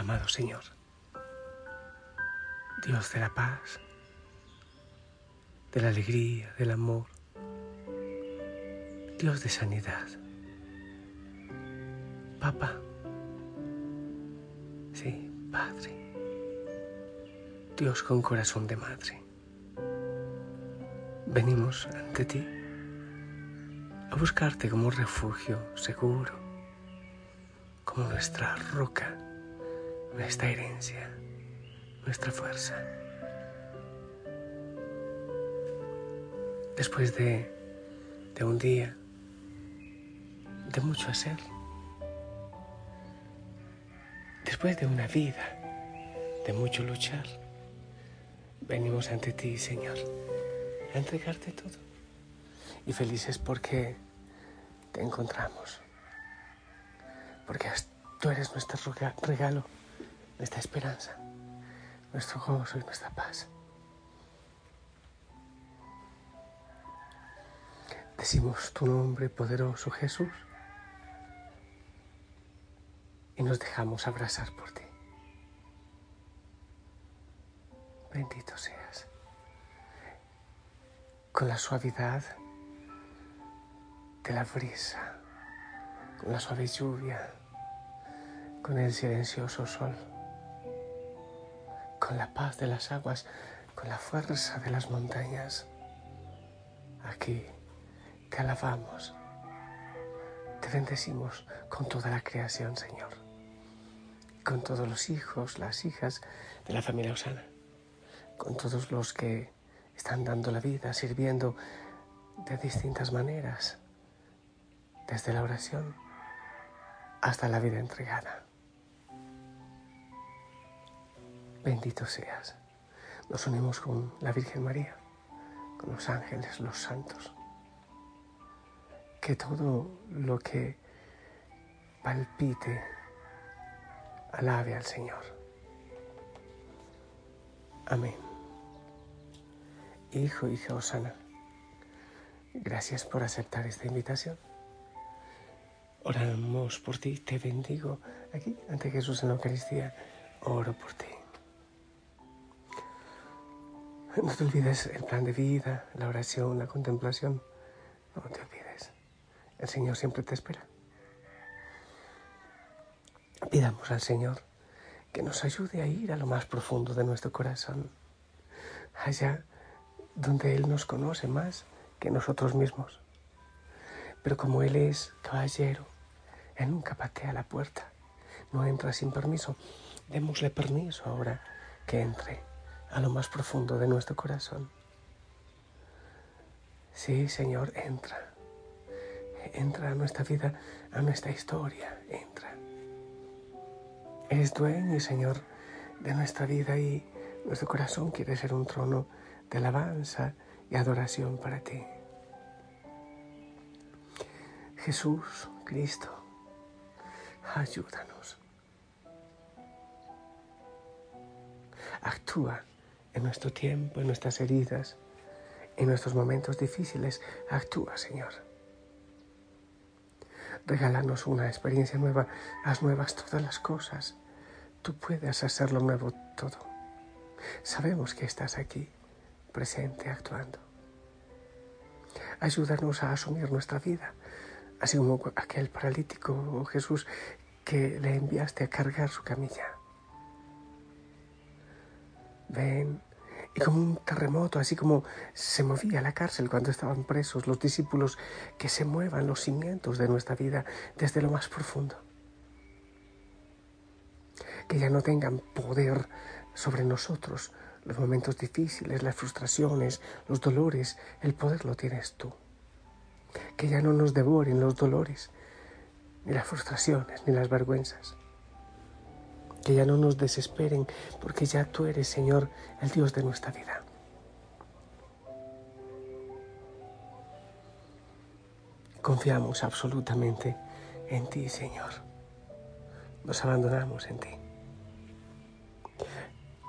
Amado Señor, Dios de la paz, de la alegría, del amor, Dios de sanidad. Papá, sí, Padre, Dios con corazón de madre. Venimos ante ti a buscarte como refugio seguro, como nuestra roca, nuestra herencia, nuestra fuerza. Después de, de un día de mucho hacer, después de una vida de mucho luchar, venimos ante ti, Señor a entregarte todo. Y felices porque te encontramos. Porque tú eres nuestro regalo, nuestra esperanza, nuestro gozo y nuestra paz. Decimos tu nombre poderoso Jesús y nos dejamos abrazar por ti. Bendito seas con la suavidad de la brisa, con la suave lluvia, con el silencioso sol, con la paz de las aguas, con la fuerza de las montañas. Aquí te alabamos, te bendecimos con toda la creación, Señor, con todos los hijos, las hijas de la familia Osana, con todos los que están dando la vida, sirviendo de distintas maneras, desde la oración hasta la vida entregada. Bendito seas. Nos unimos con la Virgen María, con los ángeles, los santos. Que todo lo que palpite alabe al Señor. Amén. Hijo, hija Osana, gracias por aceptar esta invitación. Oramos por ti, te bendigo aquí ante Jesús en la Eucaristía. Oro por ti. No te olvides el plan de vida, la oración, la contemplación. No te olvides. El Señor siempre te espera. Pidamos al Señor que nos ayude a ir a lo más profundo de nuestro corazón, allá donde Él nos conoce más que nosotros mismos. Pero como Él es caballero, Él nunca patea la puerta, no entra sin permiso. Démosle permiso ahora que entre a lo más profundo de nuestro corazón. Sí, Señor, entra. Entra a nuestra vida, a nuestra historia, entra. Es dueño Señor de nuestra vida y nuestro corazón quiere ser un trono de alabanza y adoración para ti. Jesús, Cristo, ayúdanos. Actúa en nuestro tiempo, en nuestras heridas, en nuestros momentos difíciles. Actúa, Señor. Regálanos una experiencia nueva. Haz nuevas todas las cosas. Tú puedes hacerlo nuevo todo. Sabemos que estás aquí presente actuando. Ayúdanos a asumir nuestra vida, así como aquel paralítico, Jesús, que le enviaste a cargar su camilla. Ven, y como un terremoto, así como se movía la cárcel cuando estaban presos los discípulos, que se muevan los cimientos de nuestra vida desde lo más profundo. Que ya no tengan poder sobre nosotros los momentos difíciles, las frustraciones, los dolores, el poder lo tienes tú. Que ya no nos devoren los dolores, ni las frustraciones, ni las vergüenzas. Que ya no nos desesperen, porque ya tú eres, Señor, el Dios de nuestra vida. Confiamos absolutamente en ti, Señor. Nos abandonamos en ti.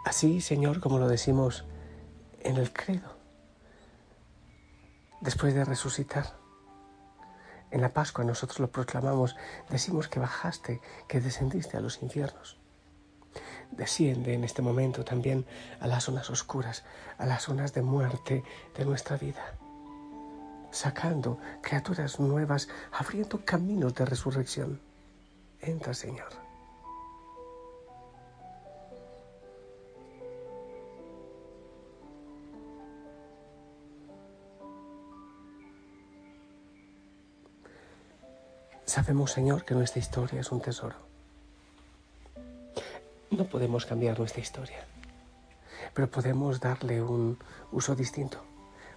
Así, Señor, como lo decimos en el credo, después de resucitar. En la Pascua nosotros lo proclamamos, decimos que bajaste, que descendiste a los infiernos. Desciende en este momento también a las zonas oscuras, a las zonas de muerte de nuestra vida, sacando criaturas nuevas, abriendo caminos de resurrección. Entra, Señor. Sabemos, Señor, que nuestra historia es un tesoro. No podemos cambiar nuestra historia, pero podemos darle un uso distinto.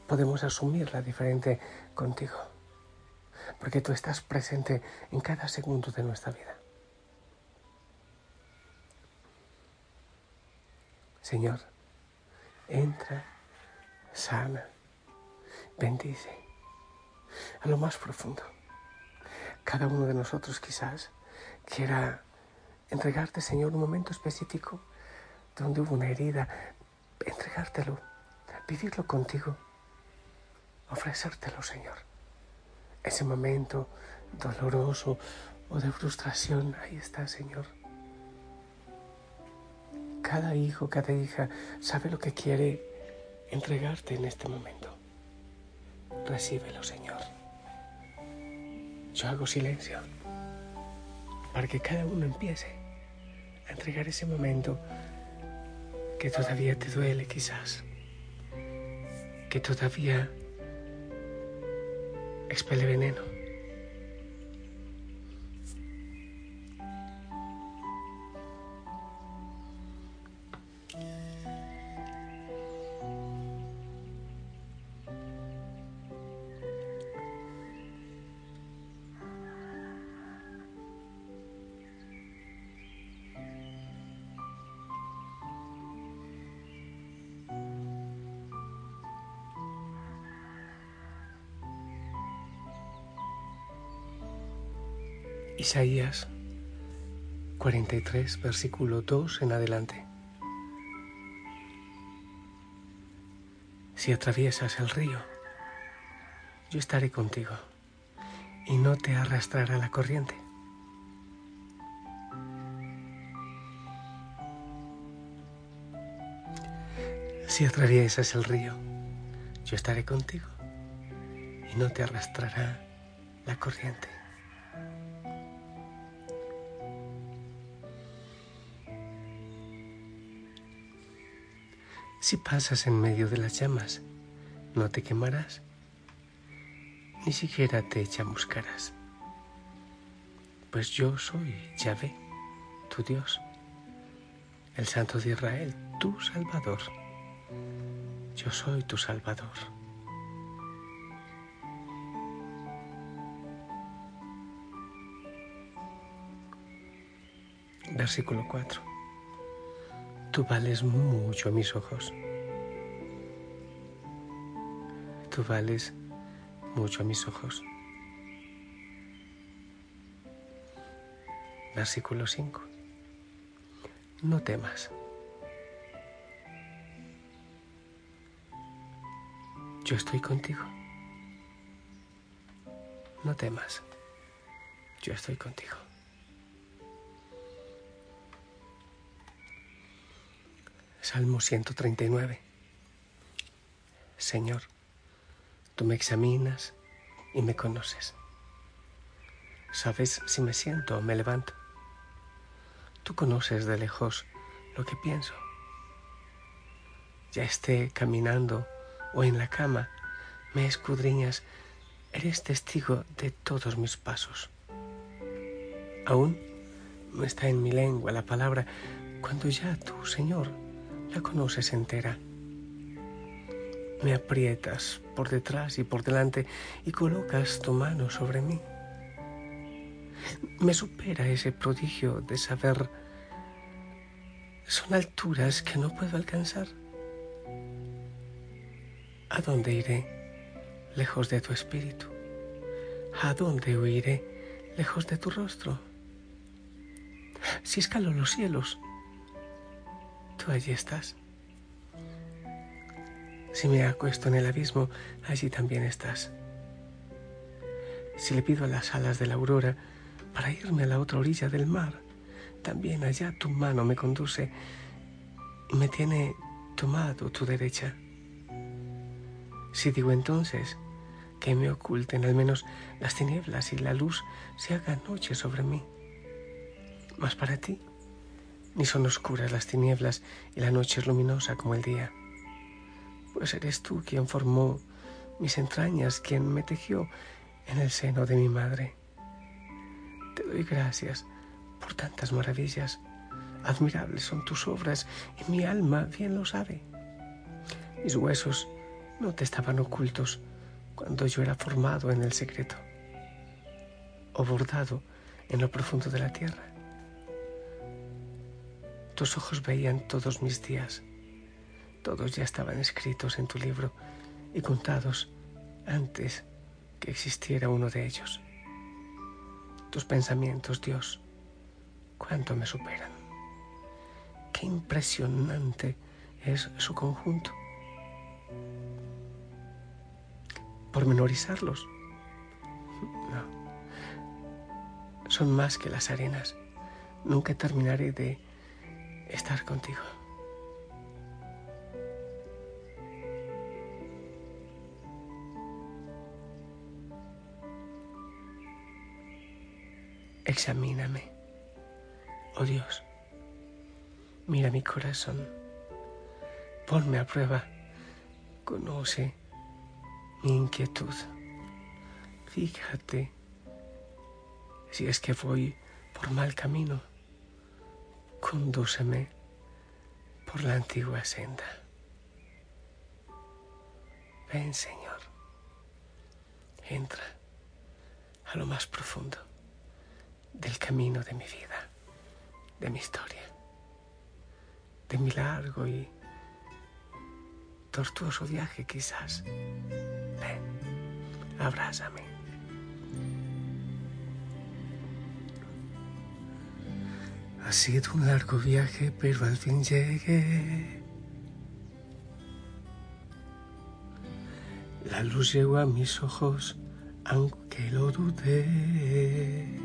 Podemos asumirla diferente contigo, porque tú estás presente en cada segundo de nuestra vida. Señor, entra, sana, bendice a lo más profundo cada uno de nosotros quizás quiera entregarte, Señor, un momento específico donde hubo una herida, entregártelo, vivirlo contigo, ofrecértelo, Señor. Ese momento doloroso o de frustración, ahí está, Señor. Cada hijo, cada hija sabe lo que quiere entregarte en este momento. Recíbelo, Señor. Yo hago silencio para que cada uno empiece a entregar ese momento que todavía te duele quizás, que todavía expele veneno. Isaías 43, versículo 2 en adelante. Si atraviesas el río, yo estaré contigo y no te arrastrará la corriente. Si atraviesas el río, yo estaré contigo y no te arrastrará la corriente. Si pasas en medio de las llamas, no te quemarás, ni siquiera te chamuscarás, pues yo soy Yahvé, tu Dios, el Santo de Israel, tu Salvador. Yo soy tu Salvador. Versículo 4. Tú vales mucho a mis ojos. Tú vales mucho a mis ojos. Versículo 5. No temas. Yo estoy contigo. No temas. Yo estoy contigo. Salmo 139. Señor, tú me examinas y me conoces. Sabes si me siento o me levanto. Tú conoces de lejos lo que pienso. Ya esté caminando o en la cama, me escudriñas, eres testigo de todos mis pasos. Aún no está en mi lengua la palabra cuando ya tú, Señor, la conoces entera. Me aprietas por detrás y por delante y colocas tu mano sobre mí. Me supera ese prodigio de saber. Son alturas que no puedo alcanzar. ¿A dónde iré lejos de tu espíritu? ¿A dónde huiré lejos de tu rostro? Si escalo los cielos, allí estás. Si me acuesto en el abismo, allí también estás. Si le pido a las alas de la aurora para irme a la otra orilla del mar, también allá tu mano me conduce me tiene tomado tu derecha. Si digo entonces que me oculten al menos las tinieblas y la luz se haga noche sobre mí, mas para ti ni son oscuras las tinieblas y la noche es luminosa como el día, pues eres tú quien formó mis entrañas, quien me tejió en el seno de mi madre. Te doy gracias por tantas maravillas. Admirables son tus obras y mi alma bien lo sabe. Mis huesos no te estaban ocultos cuando yo era formado en el secreto o bordado en lo profundo de la tierra. Tus ojos veían todos mis días. Todos ya estaban escritos en tu libro y contados antes que existiera uno de ellos. Tus pensamientos, Dios, cuánto me superan. Qué impresionante es su conjunto. Pormenorizarlos. No. Son más que las arenas. Nunca terminaré de estar contigo. Examíname, oh Dios, mira mi corazón, ponme a prueba, conoce mi inquietud, fíjate si es que voy por mal camino, condúceme por la antigua senda. Ven, Señor, entra a lo más profundo del camino de mi vida, de mi historia, de mi largo y tortuoso viaje quizás. Ven, abrázame. Ha sido un largo viaje, pero al fin llegué. La luz llegó a mis ojos, aunque lo dudé.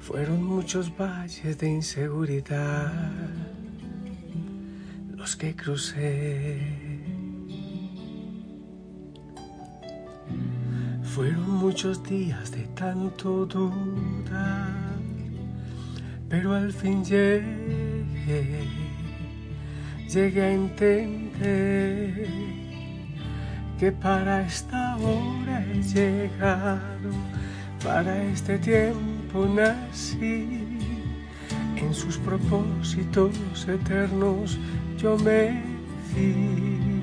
Fueron muchos valles de inseguridad los que crucé. Fueron muchos días de tanto dudar, pero al fin llegué, llegué a entender que para esta hora he llegado, para este tiempo nací, en sus propósitos eternos yo me fui.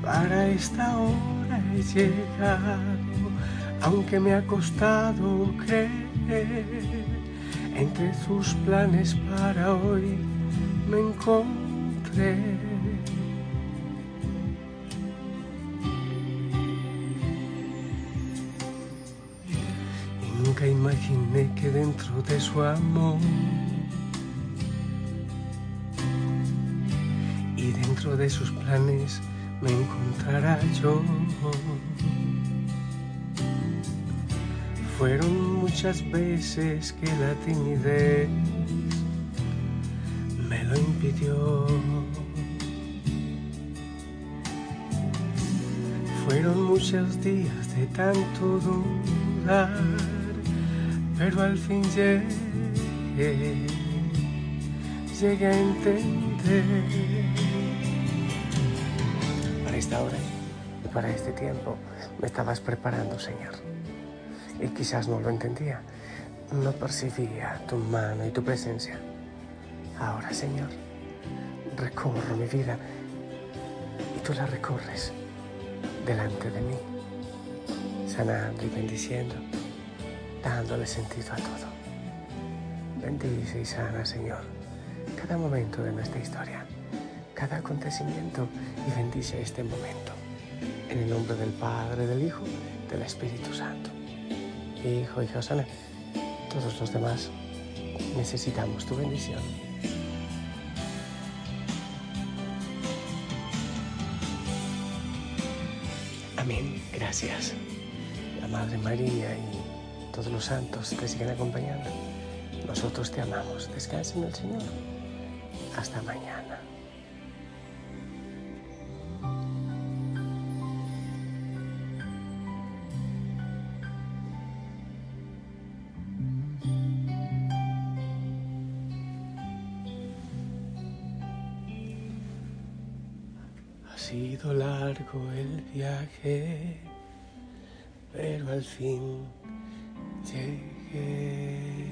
Para esta hora he llegado, aunque me ha costado creer, entre sus planes para hoy me encontré. Nunca imaginé que dentro de su amor y dentro de sus planes me encontrará yo. Fueron muchas veces que la timidez me lo impidió. Fueron muchos días de tanto dudar pero al fin llegué, llegué a entender. Para esta hora y para este tiempo me estabas preparando, Señor. Y quizás no lo entendía, no percibía tu mano y tu presencia. Ahora, Señor, recorro mi vida y tú la recorres delante de mí, sanando y bendiciendo dándole sentido a todo. Bendice y sana, Señor, cada momento de nuestra historia, cada acontecimiento y bendice este momento. En el nombre del Padre, del Hijo, del Espíritu Santo. Hijo, hija sana, todos los demás necesitamos tu bendición. Amén. Gracias. La Madre María y todos los santos te siguen acompañando. Nosotros te amamos. Descansa en el Señor. Hasta mañana. Sido largo el viaje, pero al fin llegué.